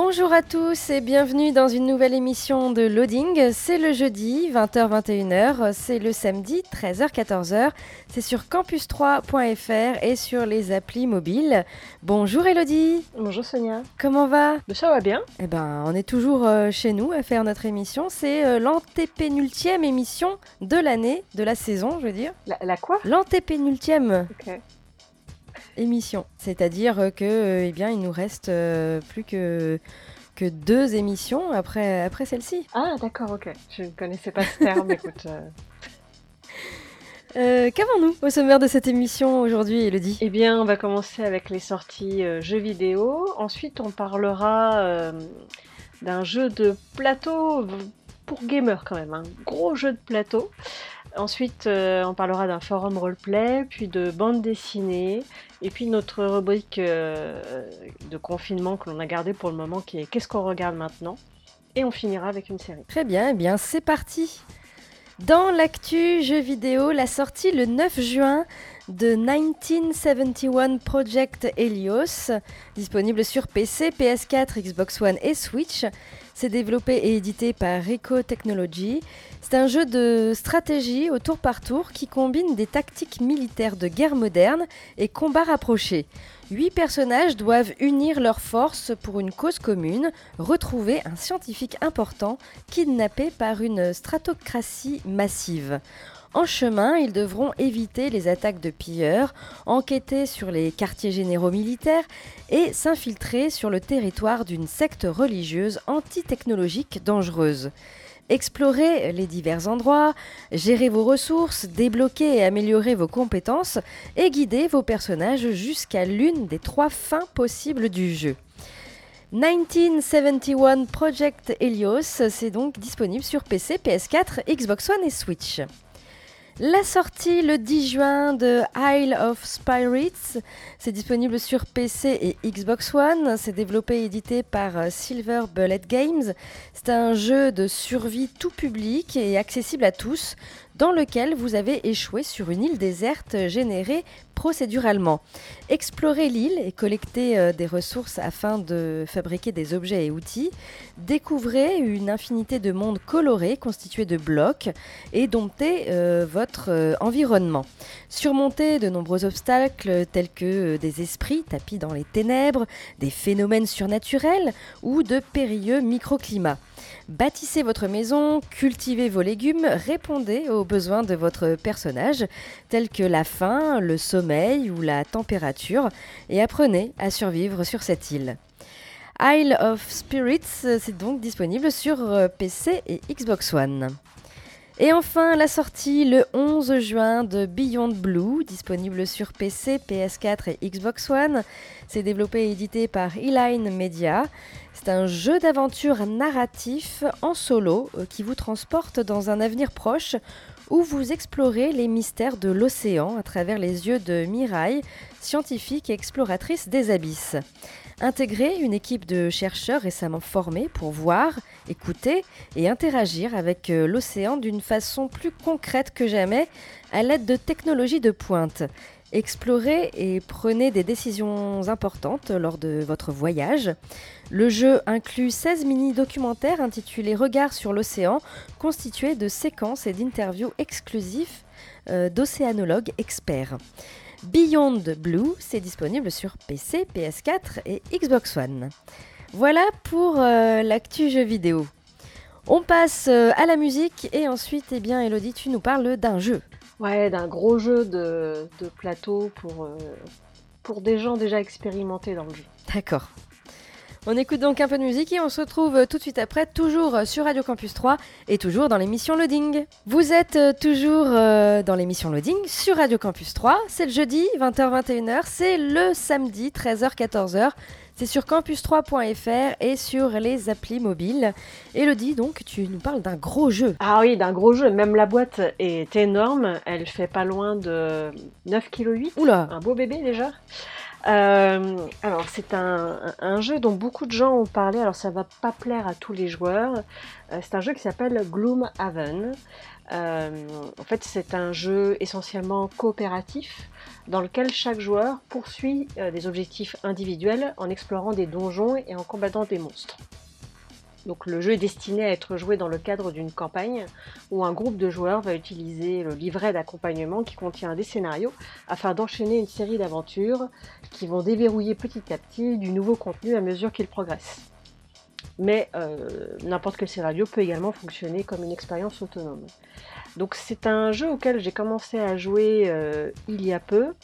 Bonjour à tous et bienvenue dans une nouvelle émission de Loading. C'est le jeudi 20h-21h, c'est le samedi 13h-14h. C'est sur campus3.fr et sur les applis mobiles. Bonjour Elodie. Bonjour Sonia. Comment va? Ben, ça va bien. Eh ben, on est toujours euh, chez nous à faire notre émission. C'est euh, l'antépénultième émission de l'année, de la saison, je veux dire. La, la quoi? L'antépénultième Ok. Émission. C'est-à-dire euh, que, euh, eh bien, il nous reste euh, plus que que deux émissions après, après celle-ci. Ah, d'accord, ok. Je ne connaissais pas ce terme, écoute. euh. Euh, Qu'avons-nous au sommaire de cette émission aujourd'hui, Elodie? Eh bien, on va commencer avec les sorties euh, jeux vidéo. Ensuite, on parlera d'un jeu de plateau pour gamers quand même, un gros jeu de plateau. Ensuite, euh, on parlera d'un forum roleplay, puis de bande dessinée, et puis notre rubrique euh, de confinement que l'on a gardé pour le moment, qui est Qu'est-ce qu'on regarde maintenant? Et on finira avec une série. Très bien, eh bien, c'est parti. Dans l'actu jeux vidéo, la sortie le 9 juin de 1971 Project Helios, disponible sur PC, PS4, Xbox One et Switch. C'est développé et édité par Rico Technology. C'est un jeu de stratégie au tour par tour qui combine des tactiques militaires de guerre moderne et combats rapprochés. Huit personnages doivent unir leurs forces pour une cause commune, retrouver un scientifique important kidnappé par une stratocratie massive. En chemin, ils devront éviter les attaques de pilleurs, enquêter sur les quartiers généraux militaires et s'infiltrer sur le territoire d'une secte religieuse antitechnologique dangereuse. Explorer les divers endroits, gérer vos ressources, débloquer et améliorer vos compétences et guider vos personnages jusqu'à l'une des trois fins possibles du jeu. 1971 Project Helios, c'est donc disponible sur PC, PS4, Xbox One et Switch. La sortie le 10 juin de Isle of Spirits, c'est disponible sur PC et Xbox One. C'est développé et édité par euh, Silver Bullet Games. C'est un jeu de survie tout public et accessible à tous, dans lequel vous avez échoué sur une île déserte générée procéduralement. Explorez l'île et collectez euh, des ressources afin de fabriquer des objets et outils. Découvrez une infinité de mondes colorés constitués de blocs et domptez euh, votre euh, environnement. Surmontez de nombreux obstacles tels que des esprits tapis dans les ténèbres, des phénomènes surnaturels ou de périlleux microclimats. Bâtissez votre maison, cultivez vos légumes, répondez aux besoins de votre personnage, tels que la faim, le sommeil ou la température, et apprenez à survivre sur cette île. Isle of Spirits, c'est donc disponible sur euh, PC et Xbox One. Et enfin, la sortie le 11 juin de Beyond Blue, disponible sur PC, PS4 et Xbox One. C'est développé et édité par Eline Media. C'est un jeu d'aventure narratif en solo euh, qui vous transporte dans un avenir proche où vous explorez les mystères de l'océan à travers les yeux de Mirai, scientifique et exploratrice des abysses. Intégrez une équipe de chercheurs récemment formés pour voir, écouter et interagir avec euh, l'océan d'une façon plus concrète que jamais à l'aide de technologies de pointe. Explorez et prenez des décisions importantes lors de votre voyage. Le jeu inclut 16 mini-documentaires intitulés Regards sur l'océan, constitués de séquences et d'interviews exclusifs euh, d'océanologues experts. Beyond Blue, c'est disponible sur PC, PS4 et Xbox One. Voilà pour euh, l'actu jeu vidéo. On passe euh, à la musique et ensuite, eh bien, Elodie, tu nous parles d'un jeu. Ouais, d'un gros jeu de, de plateau pour, euh, pour des gens déjà expérimentés dans le jeu. D'accord. On écoute donc un peu de musique et on se retrouve tout de suite après, toujours sur Radio Campus 3 et toujours dans l'émission Loading. Vous êtes euh, toujours euh, dans l'émission Loading sur Radio Campus 3. C'est le jeudi, 20h-21h. C'est le samedi, 13h-14h. C'est sur campus3.fr et sur les applis mobiles. Elodie, donc, tu nous parles d'un gros jeu. Ah oui, d'un gros jeu. Même la boîte est énorme. Elle fait pas loin de 9,8 kg. Oula Un beau bébé déjà. Euh, alors c'est un, jeu dont beaucoup de gens ont parlé, alors ça va pas plaire à tous les joueurs. Euh, c'est un jeu qui s'appelle Gloomhaven. Euh, en fait c'est un jeu essentiellement coopératif dans lequel chaque joueur poursuit des objectifs individuels en explorant des donjons et en combattant des monstres. Donc le jeu est destiné à être joué dans le cadre d'une campagne où un groupe de joueurs va utiliser le livret d'accompagnement qui contient des scénarios afin d'enchaîner une série d'aventures qui vont déverrouiller petit à petit du nouveau contenu à mesure qu'ils progressent. Mais euh, n'importe quel scénario peut également fonctionner comme une expérience autonome. Donc c'est un jeu auquel j'ai commencé à jouer euh, il y a peu.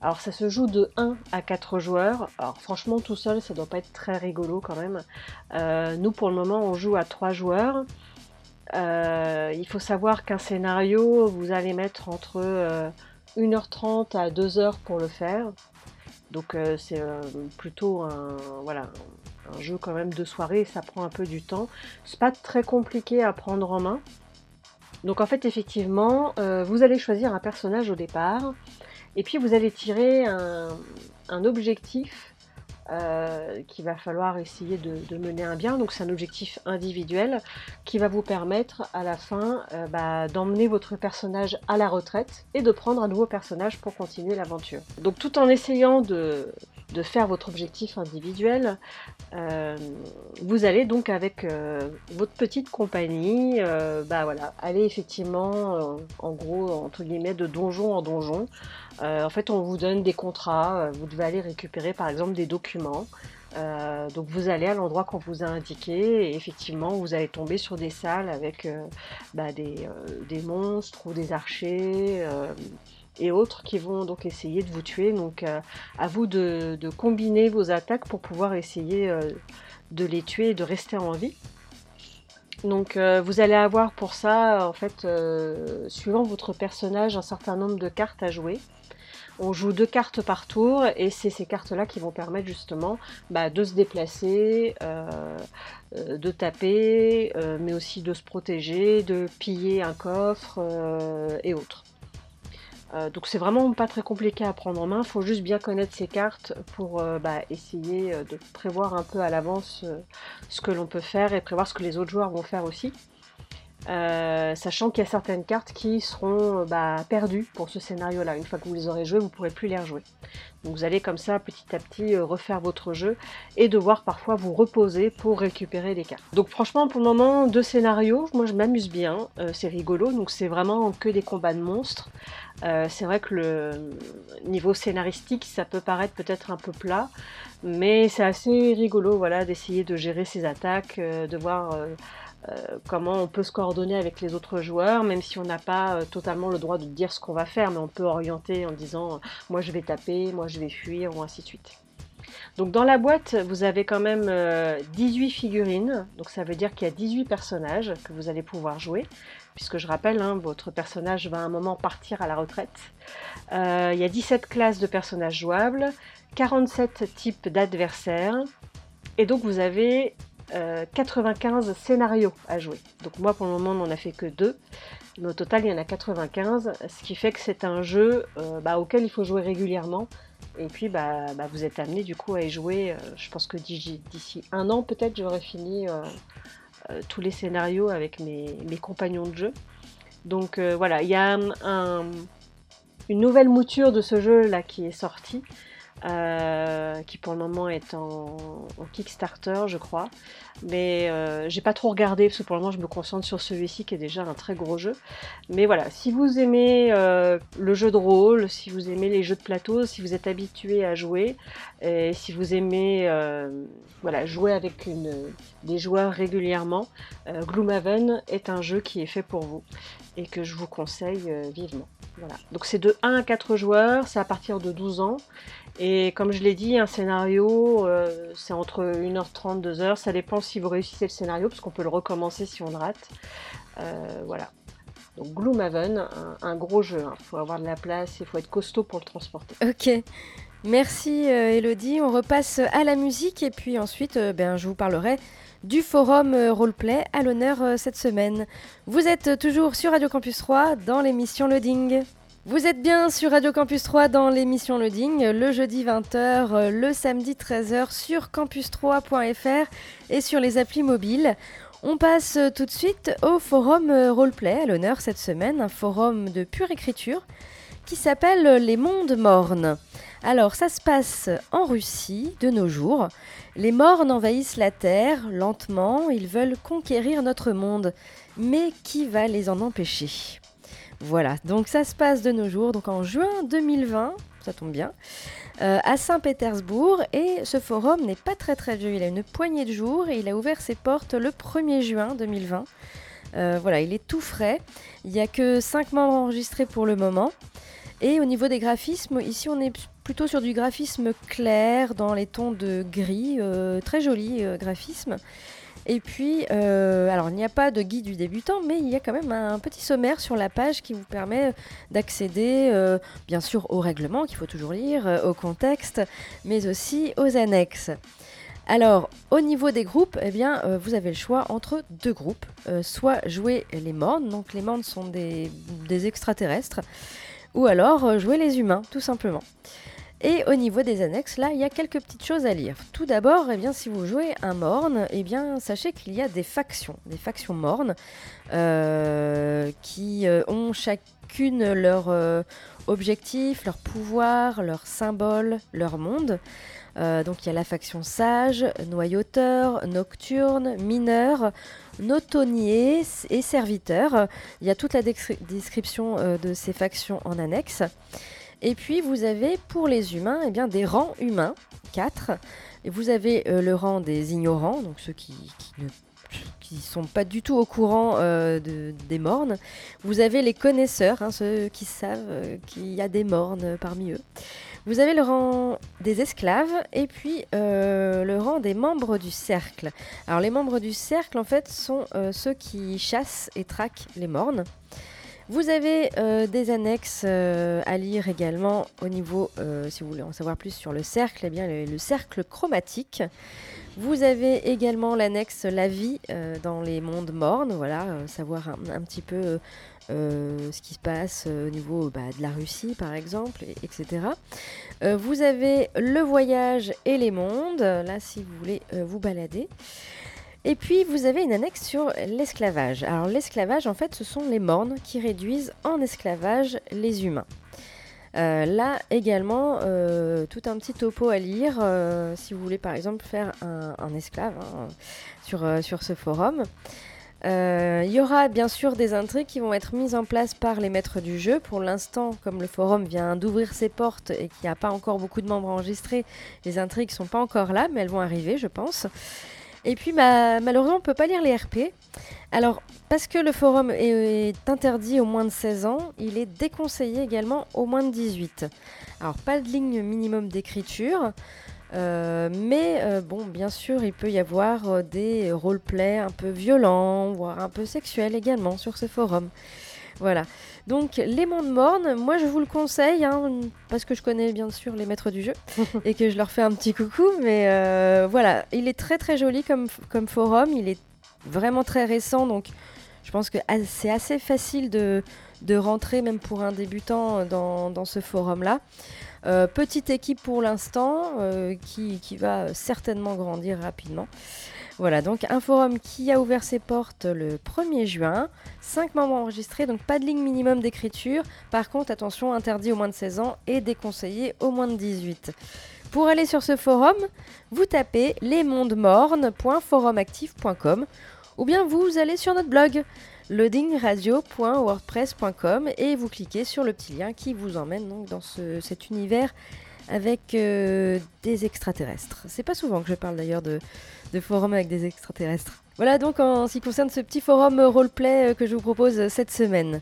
Alors ça se joue de 1 à 4 joueurs. Alors franchement tout seul ça doit pas être très rigolo quand même. Euh, nous pour le moment on joue à 3 joueurs. Euh, il faut savoir qu'un scénario vous allez mettre entre 1h30 à 2h pour le faire. Donc c'est plutôt un, voilà, un jeu quand même de soirée, ça prend un peu du temps. C'est pas très compliqué à prendre en main. Donc en fait, effectivement, euh, vous allez choisir un personnage au départ, et puis vous allez tirer un, objectif euh, qu'il va falloir essayer de, de, mener un bien. Donc c'est un objectif individuel qui va vous permettre à la fin euh, bah, d'emmener votre personnage à la retraite et de prendre un nouveau personnage pour continuer l'aventure. Donc tout en essayant de, de faire votre objectif individuel, euh, vous allez donc avec euh, votre petite compagnie, euh, bah voilà, aller effectivement, euh, en gros, entre guillemets, de donjon en donjon. En fait, on vous donne des contrats, vous devez aller récupérer par exemple des documents. donc vous allez à l'endroit qu'on vous a indiqué et effectivement vous allez tomber sur des salles avec bah, des, monstres ou des archers et autres qui vont donc essayer de vous tuer. Donc euh, à vous de, combiner vos attaques pour pouvoir essayer euh, de les tuer et de rester en vie. Donc euh, vous allez avoir pour ça, en fait, suivant votre personnage, un certain nombre de cartes à jouer. On joue deux cartes par tour et c'est ces cartes-là qui vont permettre justement bah, de se déplacer, de taper, mais aussi de se protéger, de piller un coffre et autres. Euh, donc c'est vraiment pas très compliqué à prendre en main, il faut juste bien connaître ces cartes pour euh, bah, essayer euh, de prévoir un peu à l'avance ce que l'on peut faire et prévoir ce que les autres joueurs vont faire aussi. Euh, sachant qu'il y a certaines cartes qui seront bah, perdues pour ce scénario-là. Une fois que vous les aurez jouées, vous ne pourrez plus les rejouer. Donc vous allez comme ça petit à petit euh, refaire votre jeu et devoir parfois vous reposer pour récupérer les cartes. Donc franchement pour le moment deux scénarios, moi je m'amuse bien, euh, c'est rigolo, donc c'est vraiment que des combats de monstres. Euh, c'est vrai que le niveau scénaristique ça peut paraître peut-être un peu plat, mais c'est assez rigolo voilà d'essayer de gérer ses attaques, euh, de voir euh, euh, comment on peut se coordonner avec les autres joueurs, même si on n'a pas euh, totalement le droit de dire ce qu'on va faire, mais on peut orienter en disant euh, moi je vais taper, moi je vais fuir, ou ainsi de suite. Donc dans la boîte, vous avez quand même 18 figurines, donc ça veut dire qu'il y a 18 personnages que vous allez pouvoir jouer, puisque je rappelle, hein, votre personnage va à un moment partir à la retraite. Euh, il y a 17 classes de personnages jouables, 47 types d'adversaires, et donc vous avez euh, 95 scénarios à jouer. Donc moi pour le moment on n'en a fait que deux, mais au total il y en a 95, ce qui fait que c'est un jeu euh, bah, auquel il faut jouer régulièrement. Et puis bah, bah, vous êtes amené du coup à y jouer, euh, je pense que d'ici un an peut-être j'aurai fini euh, euh, tous les scénarios avec mes, compagnons de jeu. Donc voilà, il y a un, un, une nouvelle mouture de ce jeu là qui est sortie. Euh, qui pour le moment est en, Kickstarter, je crois. Mais euh, j'ai pas trop regardé parce que pour le moment je me concentre sur celui-ci qui est déjà un très gros jeu. Mais voilà, si vous aimez euh, le jeu de rôle, si vous aimez les jeux de plateau, si vous êtes habitué à jouer, et si vous aimez euh, voilà, jouer avec des joueurs régulièrement, Gloomhaven est un jeu qui est fait pour vous et que je vous conseille vivement. Donc c'est de 1 à 4 joueurs, c'est à partir de 12 ans. Et comme je l'ai dit, un scénario, euh, c'est entre 1h30, 2h. Ça dépend si vous réussissez le scénario, parce qu'on peut le recommencer si on le rate. Euh, voilà. Donc Gloomhaven, un, gros jeu. Il faut avoir de la place, il faut être costaud pour le transporter. Ok. Merci euh, Elodie. On repasse à la musique et puis ensuite, ben, je vous parlerai du forum roleplay à l'honneur cette semaine. Vous êtes toujours sur Radio Campus 3 dans l'émission Loading. Vous êtes bien sur Radio Campus 3 dans l'émission Loading, le jeudi 20h, euh, le samedi 13h sur campus3.fr et sur les applis mobiles. On passe tout de suite au forum euh, roleplay à l'honneur cette semaine, un forum de pure écriture qui s'appelle Les Mondes Mornes. Alors ça se passe en Russie de nos jours. Les mornes envahissent la Terre lentement, ils veulent conquérir notre monde. Mais qui va les en empêcher? Voilà, donc ça se passe de nos jours, donc en juin 2020, ça tombe bien, euh, à Saint-Pétersbourg. Et ce forum n'est pas très très vieux, il a une poignée de jours et il a ouvert ses portes le 1er juin 2020. Euh, voilà, il est tout frais. Il n'y a que 5 membres enregistrés pour le moment. Et au niveau des graphismes, ici on est plutôt sur du graphisme clair, dans les tons de gris, euh, très joli graphisme. Et puis, euh, alors il n'y a pas de guide du débutant, mais il y a quand même un petit sommaire sur la page qui vous permet d'accéder, euh, bien sûr, au règlement qu'il faut toujours lire, euh, au contexte, mais aussi aux annexes. Alors, au niveau des groupes, eh bien, vous avez le choix entre deux groupes. Soit jouer les mornes, donc les mornes sont des, extraterrestres, ou alors jouer les humains, tout simplement. Et au niveau des annexes, là, il y a quelques petites choses à lire. Tout d'abord, eh bien, si vous jouez un morne, eh bien, sachez qu'il y a des factions, des factions mornes, euh, qui euh, ont chacune leur euh, objectif, leur pouvoir, leur symbole, leur monde. Donc il y a la faction sage, noyauteur, nocturne, mineur, notonnier et serviteur. Il y a toute la descri- description de ces factions en annexe. Et puis vous avez pour les humains eh bien, des rangs humains, 4. Et vous avez euh, le rang des ignorants, donc ceux qui, ne sont pas du tout au courant euh, de- des mornes. Vous avez les connaisseurs, hein, ceux qui savent euh, qu'il y a des mornes parmi eux. Vous avez le rang des esclaves et puis le rang des membres du cercle. Alors les membres du cercle en fait sont ceux qui chassent et traquent les mornes. Vous avez euh, des annexes euh, à lire également au niveau, euh, si vous voulez en savoir plus sur le cercle, eh bien le, le cercle chromatique. Vous avez également l'annexe La vie dans les mondes mornes, voilà, savoir un, petit peu ce qui se passe au niveau bah, de la Russie par exemple, et- etc. Vous avez le voyage et les mondes, là si vous voulez vous balader. Et puis vous avez une annexe sur l'esclavage. Alors l'esclavage en fait ce sont les mornes qui réduisent en esclavage les humains. Euh, là également, euh, tout un petit topo à lire euh, si vous voulez par exemple faire un, esclave hein, sur, sur ce forum. Il y aura bien sûr des intrigues qui vont être mises en place par les maîtres du jeu. Pour l'instant, comme le forum vient d'ouvrir ses portes et qu'il n'y a pas encore beaucoup de membres enregistrés, les intrigues sont pas encore là, mais elles vont arriver, je pense. Et puis, malheureusement, on ne peut pas lire les RP. Alors, parce que le forum est, est interdit aux moins de 16 ans, il est déconseillé également aux moins de 18. Alors, pas de ligne minimum d'écriture. euh, mais euh, bon, bien sûr, il peut y avoir euh, des roleplays un peu violents, voire un peu sexuels également sur ce forum. Voilà. Donc, les mondes mornes, moi je vous le conseille, hein, parce que je connais bien sûr les maîtres du jeu et que je leur fais un petit coucou. Mais euh, voilà, il est très très joli comme, comme forum, il est vraiment très récent, donc je pense que c'est assez facile de, de rentrer, même pour un débutant, dans, dans ce forum-là. Euh, petite équipe pour l'instant, euh, qui, qui va certainement grandir rapidement. Voilà, donc un forum qui a ouvert ses portes le 1er juin, 5 membres enregistrés, donc pas de ligne minimum d'écriture. Par contre, attention, interdit aux moins de 16 ans et déconseillé aux moins de 18. Pour aller sur ce forum, vous tapez lesmondesmornes.forumactif.com ou bien vous allez sur notre blog loadingradio.wordpress.com et vous cliquez sur le petit lien qui vous emmène donc dans ce- cet univers avec euh, des extraterrestres. C'est pas souvent que je parle d'ailleurs de, de forum avec des extraterrestres. Voilà donc en ce qui concerne ce petit forum roleplay euh, que je vous propose euh, cette semaine.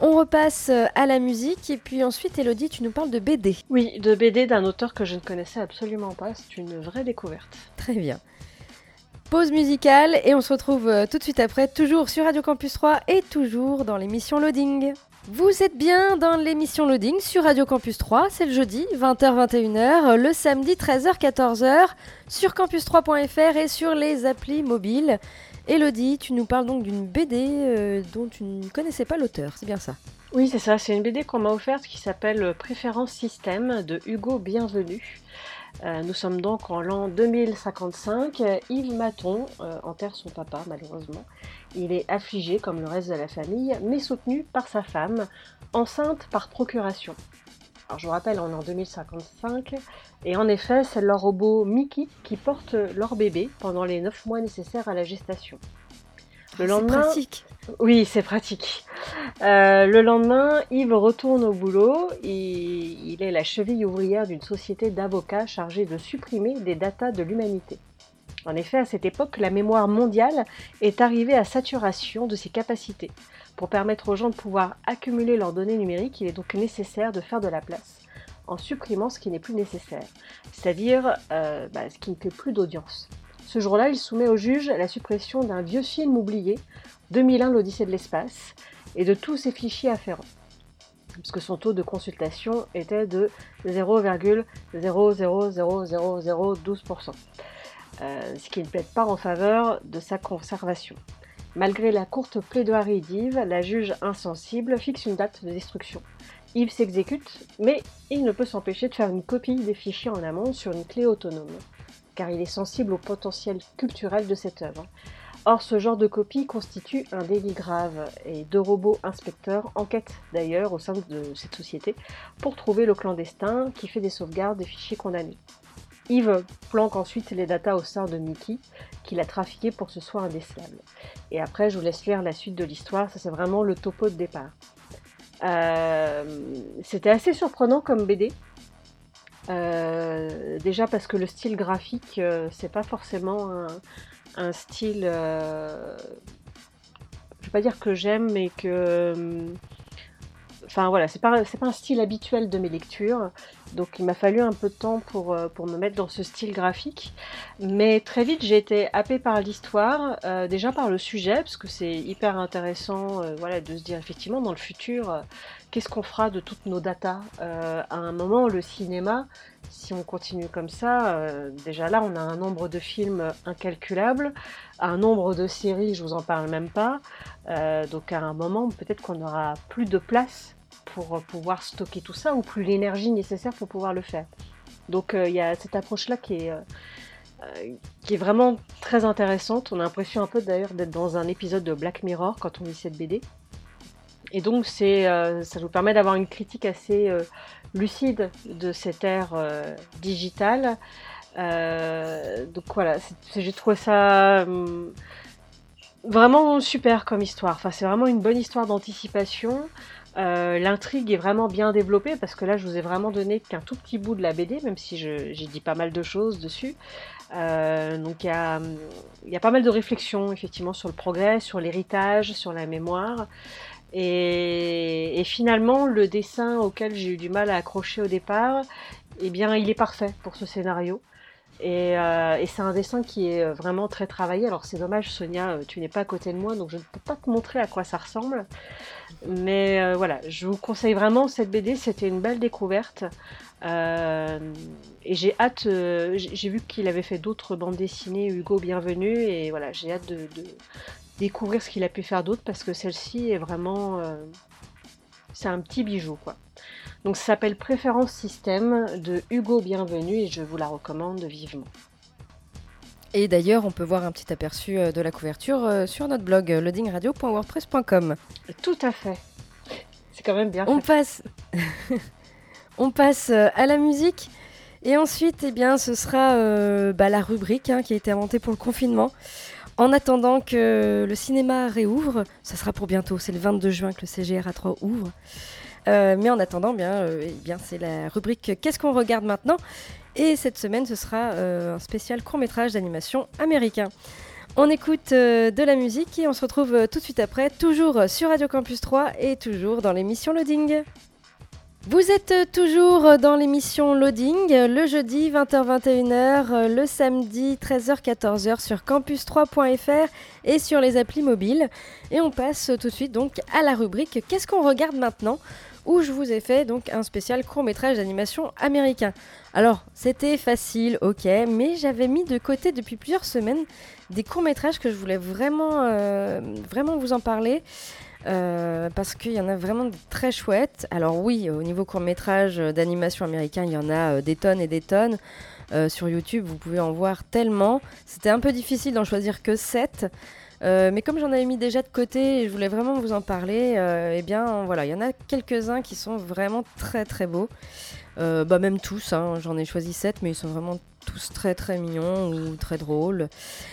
On repasse à la musique et puis ensuite Elodie, tu nous parles de BD. Oui, de BD d'un auteur que je ne connaissais absolument pas. C'est une vraie découverte. Très bien. Pause musicale et on se retrouve euh, tout de suite après, toujours sur Radio Campus 3 et toujours dans l'émission Loading. Vous êtes bien dans l'émission Loading sur Radio Campus 3, c'est le jeudi 20h-21h, le samedi 13h-14h sur campus3.fr et sur les applis mobiles. Elodie, tu nous parles donc d'une BD euh, dont tu ne connaissais pas l'auteur, c'est bien ça? Oui, c'est ça, c'est une BD qu'on m'a offerte qui s'appelle Préférence Système de Hugo Bienvenu. Euh, nous sommes donc en l'an 2055. Yves Maton euh, enterre son papa, malheureusement. Il est affligé comme le reste de la famille, mais soutenu par sa femme, enceinte par procuration. Alors je vous rappelle, on est en 2055, et en effet, c'est leur robot Mickey qui porte leur bébé pendant les 9 mois nécessaires à la gestation. Le lendemain, pratique. Oui, c'est pratique. Euh, le lendemain, Yves retourne au boulot. Et il est la cheville ouvrière d'une société d'avocats chargée de supprimer des datas de l'humanité. En effet, à cette époque, la mémoire mondiale est arrivée à saturation de ses capacités. Pour permettre aux gens de pouvoir accumuler leurs données numériques, il est donc nécessaire de faire de la place en supprimant ce qui n'est plus nécessaire, c'est-à-dire euh, bah, ce qui ne fait plus d'audience. Ce jour-là, il soumet au juge la suppression d'un vieux film oublié, 2001 l'Odyssée de l'espace, et de tous ses fichiers afférents. Parce que son taux de consultation était de 0,0000012%. Euh, ce qui ne plaide pas en faveur de sa conservation. Malgré la courte plaidoirie d'Yves, la juge insensible fixe une date de destruction. Yves s'exécute, mais il ne peut s'empêcher de faire une copie des fichiers en amont sur une clé autonome, car il est sensible au potentiel culturel de cette œuvre. Or, ce genre de copie constitue un délit grave, et deux robots inspecteurs enquêtent d'ailleurs au sein de cette société pour trouver le clandestin qui fait des sauvegardes des fichiers condamnés. Yves planque ensuite les datas au sein de Mickey, qu'il a trafiqué pour ce soit indécelable. Et après, je vous laisse lire la suite de l'histoire, ça c'est vraiment le topo de départ. Euh, c'était assez surprenant comme BD. Euh, déjà parce que le style graphique, euh, c'est pas forcément un, style. je vais pas dire que j'aime, mais que. Enfin voilà, c'est pas, pas un style habituel de mes lectures. Donc il m'a fallu un peu de temps pour, euh, pour me mettre dans ce style graphique. Mais très vite, j'ai été happée par l'histoire, euh, déjà par le sujet, parce que c'est hyper intéressant euh, voilà, de se dire effectivement dans le futur, qu'est-ce qu'on fera de toutes nos datas À un moment, le cinéma, si on continue comme ça, déjà là, on a un nombre de films incalculable, un nombre de séries, je vous en parle même pas. donc à un moment, peut-être qu'on n'aura plus de place pour pouvoir stocker tout ça ou plus l'énergie nécessaire pour pouvoir le faire. Donc euh, il y a cette approche-là qui est, euh, euh, qui est vraiment très intéressante. On a l'impression un peu d'ailleurs d'être dans un épisode de Black Mirror quand on lit cette BD. Et donc c'est, ça nous permet d'avoir une critique assez lucide de cette ère digitale. donc voilà, j'ai trouvé ça hum, vraiment super comme histoire. Enfin, c'est vraiment une bonne histoire d'anticipation. Euh, l'intrigue est vraiment bien développée parce que là, je vous ai vraiment donné qu'un tout petit bout de la BD, même si j'ai dit pas mal de choses dessus. Euh, donc il y a, y a, pas mal de réflexions effectivement sur le progrès, sur l'héritage, sur la mémoire. Et, finalement, le dessin auquel j'ai eu du mal à accrocher au départ, eh bien, il est parfait pour ce scénario. Euh, et, c'est un dessin qui est vraiment très travaillé. Alors c'est dommage, Sonia, euh, tu n'es pas à côté de moi, donc je ne peux pas te montrer à quoi ça ressemble. Mais euh, voilà, je vous conseille vraiment cette BD, c'était une belle découverte. et j'ai hâte, j'ai vu qu'il avait fait d'autres bandes dessinées, Hugo Bienvenue, et voilà, j'ai hâte de, découvrir ce qu'il a pu faire d'autre parce que celle-ci est vraiment. c'est un petit bijou, quoi. Donc ça s'appelle Préférence Système de Hugo Bienvenu et je vous la recommande vivement. Et d'ailleurs, on peut voir un petit aperçu euh, de la couverture euh, sur notre blog euh, loadingradio.wordpress.com. Tout à fait. C'est quand même bien. On passe, on passe à la musique. Et ensuite, eh bien, ce sera bah, la rubrique hein, qui a été inventée pour le confinement. En attendant que le cinéma réouvre, ça sera pour bientôt, c'est le 22 juin que le CGR A3 ouvre. Euh, mais en attendant, bien, euh, eh bien c'est la rubrique Qu'est-ce qu'on regarde maintenant? Et cette semaine, ce sera euh, un spécial court métrage d'animation américain. On écoute de la musique et on se retrouve tout de suite après, toujours sur Radio Campus 3 et toujours dans l'émission Loading. Vous êtes toujours dans l'émission Loading, le jeudi 20h-21h, le samedi 13h-14h sur campus3.fr et sur les applis mobiles. Et on passe tout de suite donc à la rubrique Qu'est-ce qu'on regarde maintenant? où je vous ai fait donc un spécial court métrage d'animation américain. Alors, c'était facile, ok, mais j'avais mis de côté depuis plusieurs semaines des courts métrages que je voulais vraiment, euh, vraiment vous en parler. Euh, parce qu'il y en a vraiment de très chouettes. Alors oui, au niveau court métrage d'animation américain, il y en a euh, des tonnes et des tonnes. Euh, sur YouTube, vous pouvez en voir tellement. C'était un peu difficile d'en choisir que 7. Euh, mais comme j'en avais mis déjà de côté et je voulais vraiment vous en parler, euh, eh bien voilà, il y en a quelques-uns qui sont vraiment très très beaux. Euh, bah même tous, hein, j'en ai choisi 7, mais ils sont vraiment tous très très mignons ou très drôles.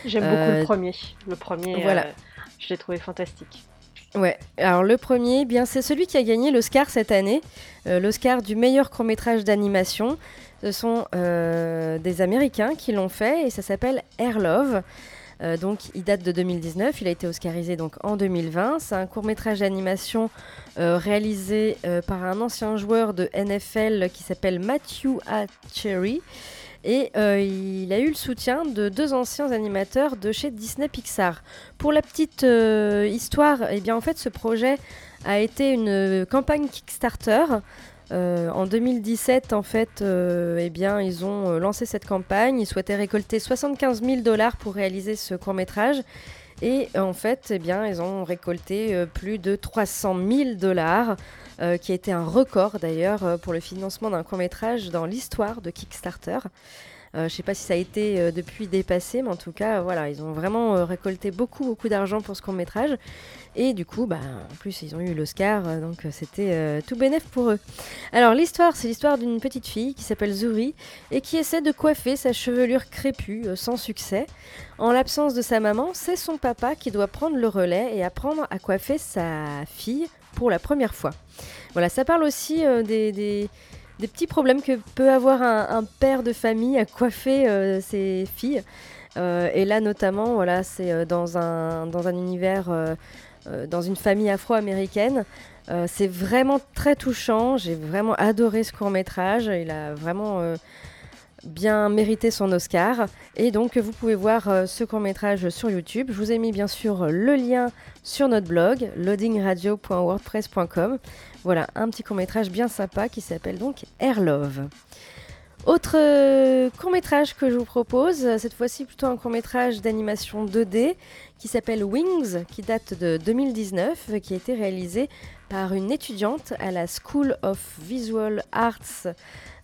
J'aime beaucoup Euh, le premier. Le premier, voilà. euh, je l'ai trouvé fantastique. Ouais, alors le premier, eh bien c'est celui qui a gagné l'Oscar cette année, euh, l'Oscar du meilleur court-métrage d'animation. Ce sont euh, des Américains qui l'ont fait et ça s'appelle Air Love. Euh, donc il date de 2019, il a été oscarisé donc en 2020. C'est un court-métrage d'animation euh, réalisé par un ancien joueur de NFL qui s'appelle Matthew A. Cherry. Et euh, il a eu le soutien de deux anciens animateurs de chez Disney Pixar. Pour la petite euh, histoire, eh bien en fait ce projet a été une euh, campagne Kickstarter. En 2017, en fait, eh bien, ils ont lancé cette campagne. Ils souhaitaient récolter 75 000 dollars pour réaliser ce court métrage. Et en fait, eh bien, ils ont récolté plus de 300 000 dollars, euh, qui a été un record d'ailleurs euh, pour le financement d'un court métrage dans l'histoire de Kickstarter. Euh, je ne sais pas si ça a été depuis dépassé, mais en tout cas, voilà, ils ont vraiment récolté beaucoup, beaucoup d'argent pour ce court métrage. Et du coup, bah, en plus, ils ont eu l'Oscar, donc c'était tout bénef pour eux. Alors, l'histoire, c'est l'histoire d'une petite fille qui s'appelle Zuri et qui essaie de coiffer sa chevelure crépue sans succès. En l'absence de sa maman, c'est son papa qui doit prendre le relais et apprendre à coiffer sa fille pour la première fois. Voilà, ça parle aussi euh, des, des- petits problèmes que peut avoir un, père de famille à coiffer euh, ses filles. Euh, et là, notamment, voilà, c'est dans, un, dans un univers, dans une famille afro-américaine. C'est vraiment très touchant. J'ai vraiment adoré ce court métrage. Il a vraiment bien mérité son Oscar. Et donc, vous pouvez voir euh, ce court métrage sur YouTube. Je vous ai mis bien sûr le lien sur notre blog, loadingradio.wordpress.com. Voilà, un petit court métrage bien sympa qui s'appelle donc Air Love. Autre euh, court métrage que je vous propose, cette fois-ci plutôt un court métrage d'animation 2D qui s'appelle Wings, qui date de 2019, euh, qui a été réalisé par une étudiante à la School of Visual Arts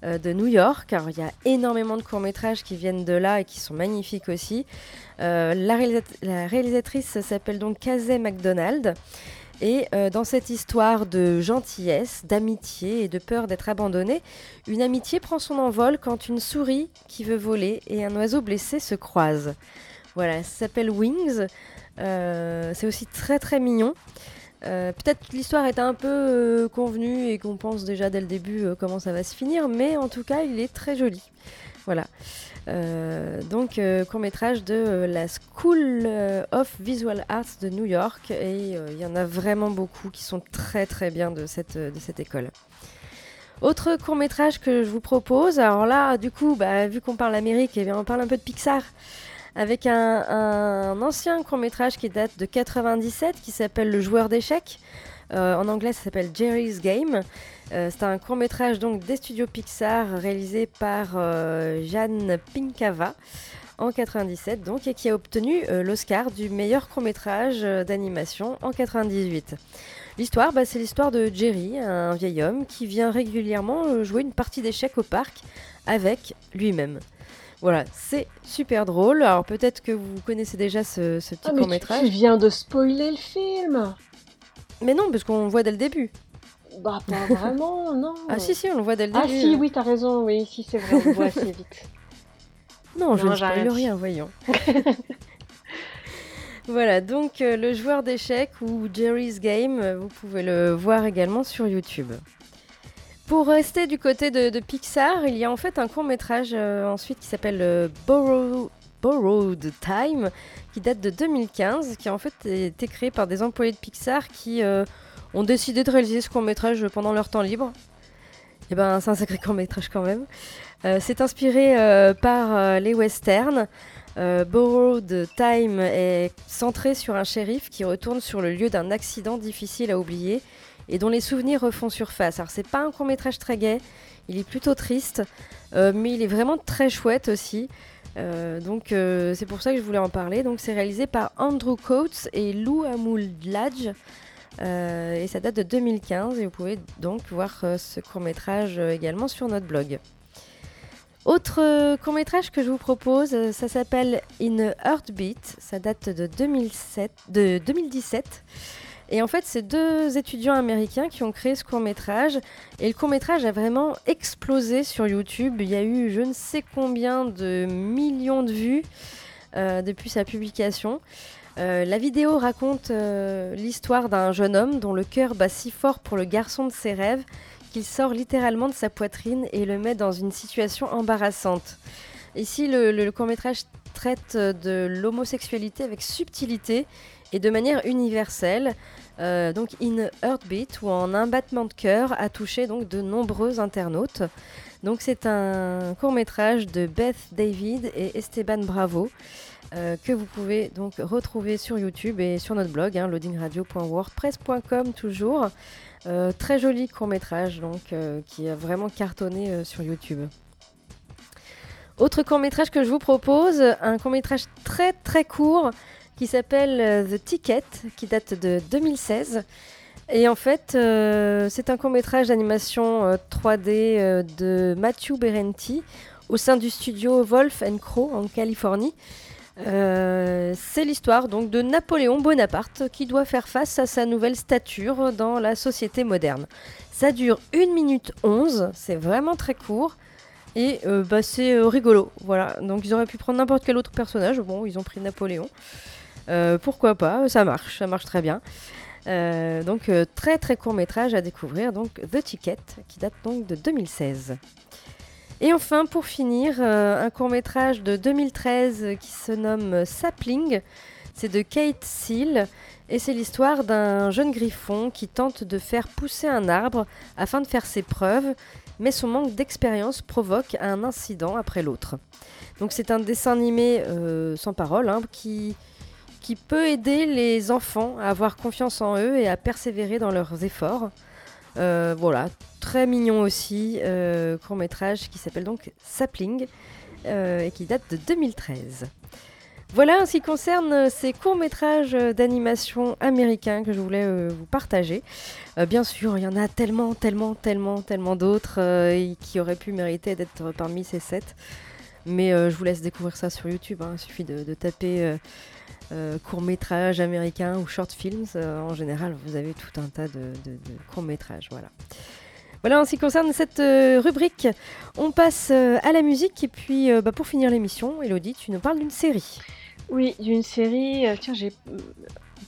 euh, de New York. Alors il y a énormément de courts métrages qui viennent de là et qui sont magnifiques aussi. Euh, la, réalisa- la réalisatrice s'appelle donc Kazay McDonald. Et euh, dans cette histoire de gentillesse, d'amitié et de peur d'être abandonnée, une amitié prend son envol quand une souris qui veut voler et un oiseau blessé se croisent. Voilà, ça s'appelle Wings. C'est aussi très très mignon. Euh, Peut-être que l'histoire est un peu euh, convenue et qu'on pense déjà dès le début euh, comment ça va se finir, mais en tout cas, il est très joli. Voilà. Donc, euh, court-métrage de la School of Visual Arts de New York. Et il y en a vraiment beaucoup qui sont très très bien de cette, école. Autre court-métrage que je vous propose, alors là, du coup, bah, vu qu'on parle Amérique, eh bien, on parle un peu de Pixar. Avec un, ancien court-métrage qui date de 97 qui s'appelle Le joueur d'échecs. Euh, en anglais, ça s'appelle Jerry's Game. Euh, c'est un court-métrage donc des studios Pixar réalisé par euh, Jeanne Pinkava en 97 donc et qui a obtenu l'Oscar du meilleur court-métrage euh, d'animation en 98. L'histoire, bah, c'est l'histoire de Jerry, un vieil homme qui vient régulièrement jouer une partie d'échecs au parc avec lui-même. Voilà, c'est super drôle. Alors peut-être que vous connaissez déjà ce, ce petit Ah, mais tu, viens de spoiler le film Mais non, parce qu'on le voit dès le début. Bah, pas vraiment, non. Ah si, si, on le voit dès le début. Ah, si, oui, t'as raison, oui, si, c'est vrai, on le voit assez vite. Non, je ne spoil rien, voyons. voilà, donc euh, le joueur d'échecs ou Jerry's Game, euh, vous pouvez le voir également sur YouTube. Pour rester du côté de, Pixar, il y a en fait un court métrage ensuite qui s'appelle euh, Borrow- Borrowed Time, qui date de 2015, qui a en fait été créé par des employés de Pixar qui euh, ont décidé de réaliser ce court métrage pendant leur temps libre. Et ben, c'est un sacré court métrage quand même. Euh, c'est inspiré euh, par euh, les westerns. Euh, Borrowed Time est centré sur un shérif qui retourne sur le lieu d'un accident difficile à oublier et dont les souvenirs refont surface. Alors c'est pas un court métrage très gai, il est plutôt triste, euh, mais il est vraiment très chouette aussi. Euh, donc euh, c'est pour ça que je voulais en parler. Donc c'est réalisé par Andrew Coates et Lou. Euh, et ça date de 2015 et vous pouvez donc voir ce court métrage également sur notre blog. Autre court métrage que je vous propose, ça s'appelle In Heartbeat, ça date de, 2007, de 2017. Et en fait, c'est deux étudiants américains qui ont créé ce court métrage. Et le court métrage a vraiment explosé sur YouTube. Il y a eu je ne sais combien de millions de vues euh, depuis sa publication. Euh, la vidéo raconte euh, l'histoire d'un jeune homme dont le cœur bat si fort pour le garçon de ses rêves qu'il sort littéralement de sa poitrine et le met dans une situation embarrassante. Ici, le, le court métrage traite de l'homosexualité avec subtilité et de manière universelle. Euh, donc In Heartbeat ou en un battement de cœur a touché donc de nombreux internautes. Donc c'est un court métrage de Beth David et Esteban Bravo euh, que vous pouvez donc retrouver sur YouTube et sur notre blog hein, loadingradio.wordpress.com toujours. Euh, très joli court métrage donc qui a vraiment cartonné sur YouTube. Autre court métrage que je vous propose, un court métrage très très court qui s'appelle euh, The Ticket, qui date de 2016. Et en fait, euh, c'est un court métrage d'animation euh, 3D euh, de Matthew Berenti au sein du studio Wolf Crow en Californie. C'est l'histoire donc de Napoléon Bonaparte qui doit faire face à sa nouvelle stature dans la société moderne. Ça dure 1 minute 11, c'est vraiment très court. Et bah, c'est rigolo, voilà. Donc ils auraient pu prendre n'importe quel autre personnage. Bon, ils ont pris Napoléon. Euh, pourquoi pas Ça marche, ça marche très bien. Euh, donc euh, très très court métrage à découvrir. Donc The Ticket, qui date donc de 2016. Et enfin, pour finir, un court métrage de 2013 qui se nomme Sapling. C'est de Kate Seal et c'est l'histoire d'un jeune griffon qui tente de faire pousser un arbre afin de faire ses preuves, mais son manque d'expérience provoque un incident après l'autre. Donc c'est un dessin animé sans parole hein, qui, qui peut aider les enfants à avoir confiance en eux et à persévérer dans leurs efforts. Euh, voilà, très mignon aussi, euh, court métrage qui s'appelle donc Sapling euh, et qui date de 2013. Voilà en ce qui concerne ces courts-métrages d'animation américains que je voulais vous partager. Bien sûr, il y en a tellement, tellement, tellement, tellement d'autres qui auraient pu mériter d'être parmi ces sept. Mais je vous laisse découvrir ça sur YouTube. hein. Il suffit de taper euh, courts-métrages américains ou short films. Euh, en général, vous avez tout un tas de, de- de courts-métrages. Voilà. Voilà en ce qui concerne cette euh, rubrique. On passe euh, à la musique et puis bah, pour finir l'émission, Elodie, tu nous parles d'une série. Oui, d'une série. tiens, j'ai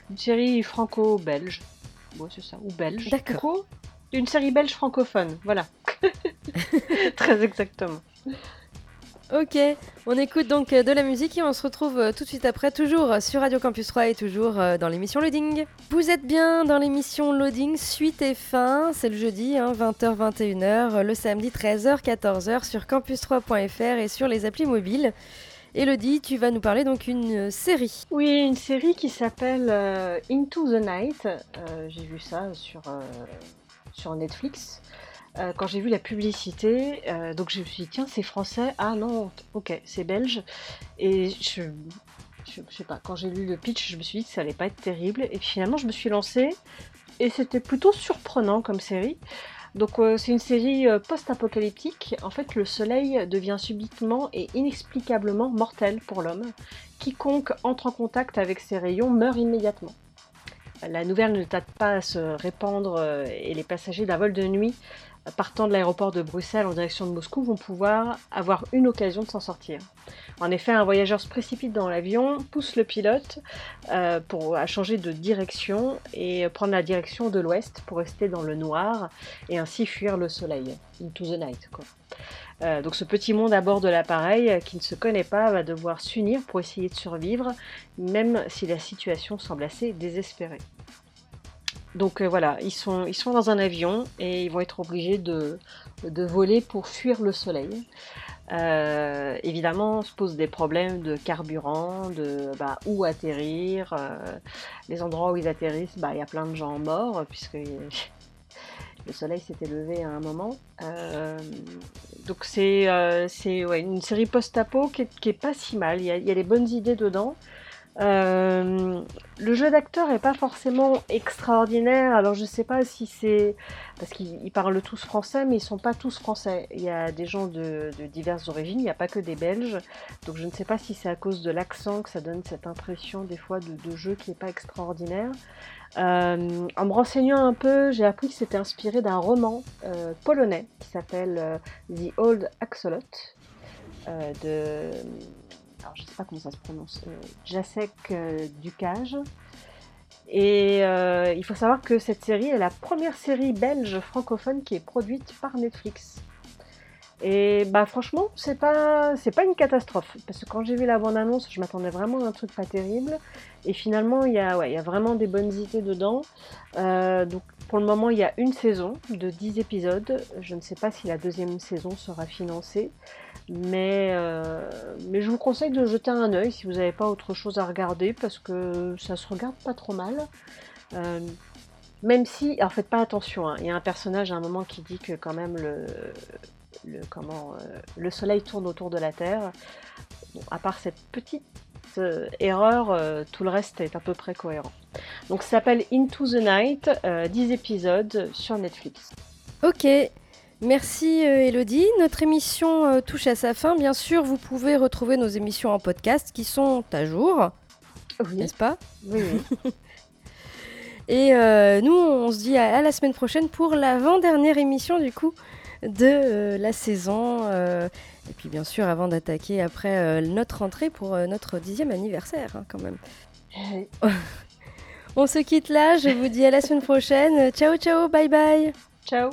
une série franco-belge. Bon, c'est ça, ou belge. D'accord. Une série belge francophone, voilà. Très exactement. Ok, on écoute donc euh, de la musique et on se retrouve euh, tout de suite après, toujours sur Radio Campus 3 et toujours euh, dans l'émission Loading. Vous êtes bien dans l'émission Loading, suite et fin, c'est le jeudi, hein, 20h, 21h, le samedi 13h, 14h sur campus3.fr et sur les applis mobiles. Elodie, tu vas nous parler donc une série. Oui, une série qui s'appelle Into the Night. J'ai vu ça sur Netflix. Euh, quand j'ai vu la publicité, euh, donc je me suis dit, tiens, c'est français. Ah non, ok, c'est belge. Et je, je, sais pas, quand j'ai lu le pitch, je me suis dit que ça allait pas être terrible. Et finalement, je me suis lancée. Et c'était plutôt surprenant comme série. Donc euh, c'est une série post-apocalyptique. En fait, le soleil devient subitement et inexplicablement mortel pour l'homme. Quiconque entre en contact avec ces rayons meurt immédiatement. La nouvelle ne tarde pas à se répandre et les passagers d'un vol de nuit partant de l'aéroport de Bruxelles en direction de Moscou vont pouvoir avoir une occasion de s'en sortir. En effet, un voyageur se précipite dans l'avion, pousse le pilote euh, pour à changer de direction et prendre la direction de l'ouest pour rester dans le noir et ainsi fuir le soleil, into the night. Euh, donc ce petit monde à bord de l'appareil euh, qui ne se connaît pas va devoir s'unir pour essayer de survivre, même si la situation semble assez désespérée. Donc euh, voilà, ils sont, ils sont dans un avion et ils vont être obligés de, de voler pour fuir le soleil. Euh, évidemment, on se pose des problèmes de carburant, de bah, où atterrir. Euh, les endroits où ils atterrissent, bah, il y a plein de gens morts puisque le soleil s'était levé à un moment. Donc c'est ouais, une série post-apo qui, qui est pas si mal. Il y a, il y a des bonnes idées dedans. Euh, le jeu d'acteur est pas forcément extraordinaire. Alors je sais pas si c'est parce qu'ils ils parlent tous français, mais ils sont pas tous français. Il y a des gens de, diverses origines. Il n'y a pas que des Belges. Donc je ne sais pas si c'est à cause de l'accent que ça donne cette impression des fois de, jeu qui est pas extraordinaire. Euh, en me renseignant un peu, j'ai appris que c'était inspiré d'un roman euh, polonais qui s'appelle The Old Axolot de. Alors, je sais pas comment ça se prononce. euh, Jacek euh, Ducage. Et euh, il faut savoir que cette série est la première série belge francophone qui est produite par Netflix. Et bah franchement, c'est pas c'est pas une catastrophe parce que quand j'ai vu la bande annonce, je m'attendais vraiment à un truc pas terrible et finalement il y a ouais, il y a vraiment des bonnes idées dedans. Donc pour le moment, il y a une saison de 10 épisodes. Je ne sais pas si la deuxième saison sera financée, mais euh, mais je vous conseille de jeter un œil si vous n'avez pas autre chose à regarder parce que ça se regarde pas trop mal. Euh, même si, alors faites pas attention, hein, il y a un personnage à un moment qui dit que quand même le, comment, euh, le soleil tourne autour de la Terre. Bon, à part cette petite erreur, tout le reste est à peu près cohérent. Donc ça s'appelle Into the Night, euh, 10 épisodes sur Netflix. Ok, merci euh, Elodie. Notre émission euh, touche à sa fin. Bien sûr, vous pouvez retrouver nos émissions en podcast qui sont à jour, Oui, n'est-ce pas oui, oui. Et euh, nous, on se dit à, à la semaine prochaine pour l'avant-dernière émission du coup de euh, la saison. euh, et puis bien sûr, avant d'attaquer après notre entrée pour notre dixième anniversaire hein, quand même. On se quitte là, je vous dis à la semaine prochaine. Ciao ciao, bye bye Ciao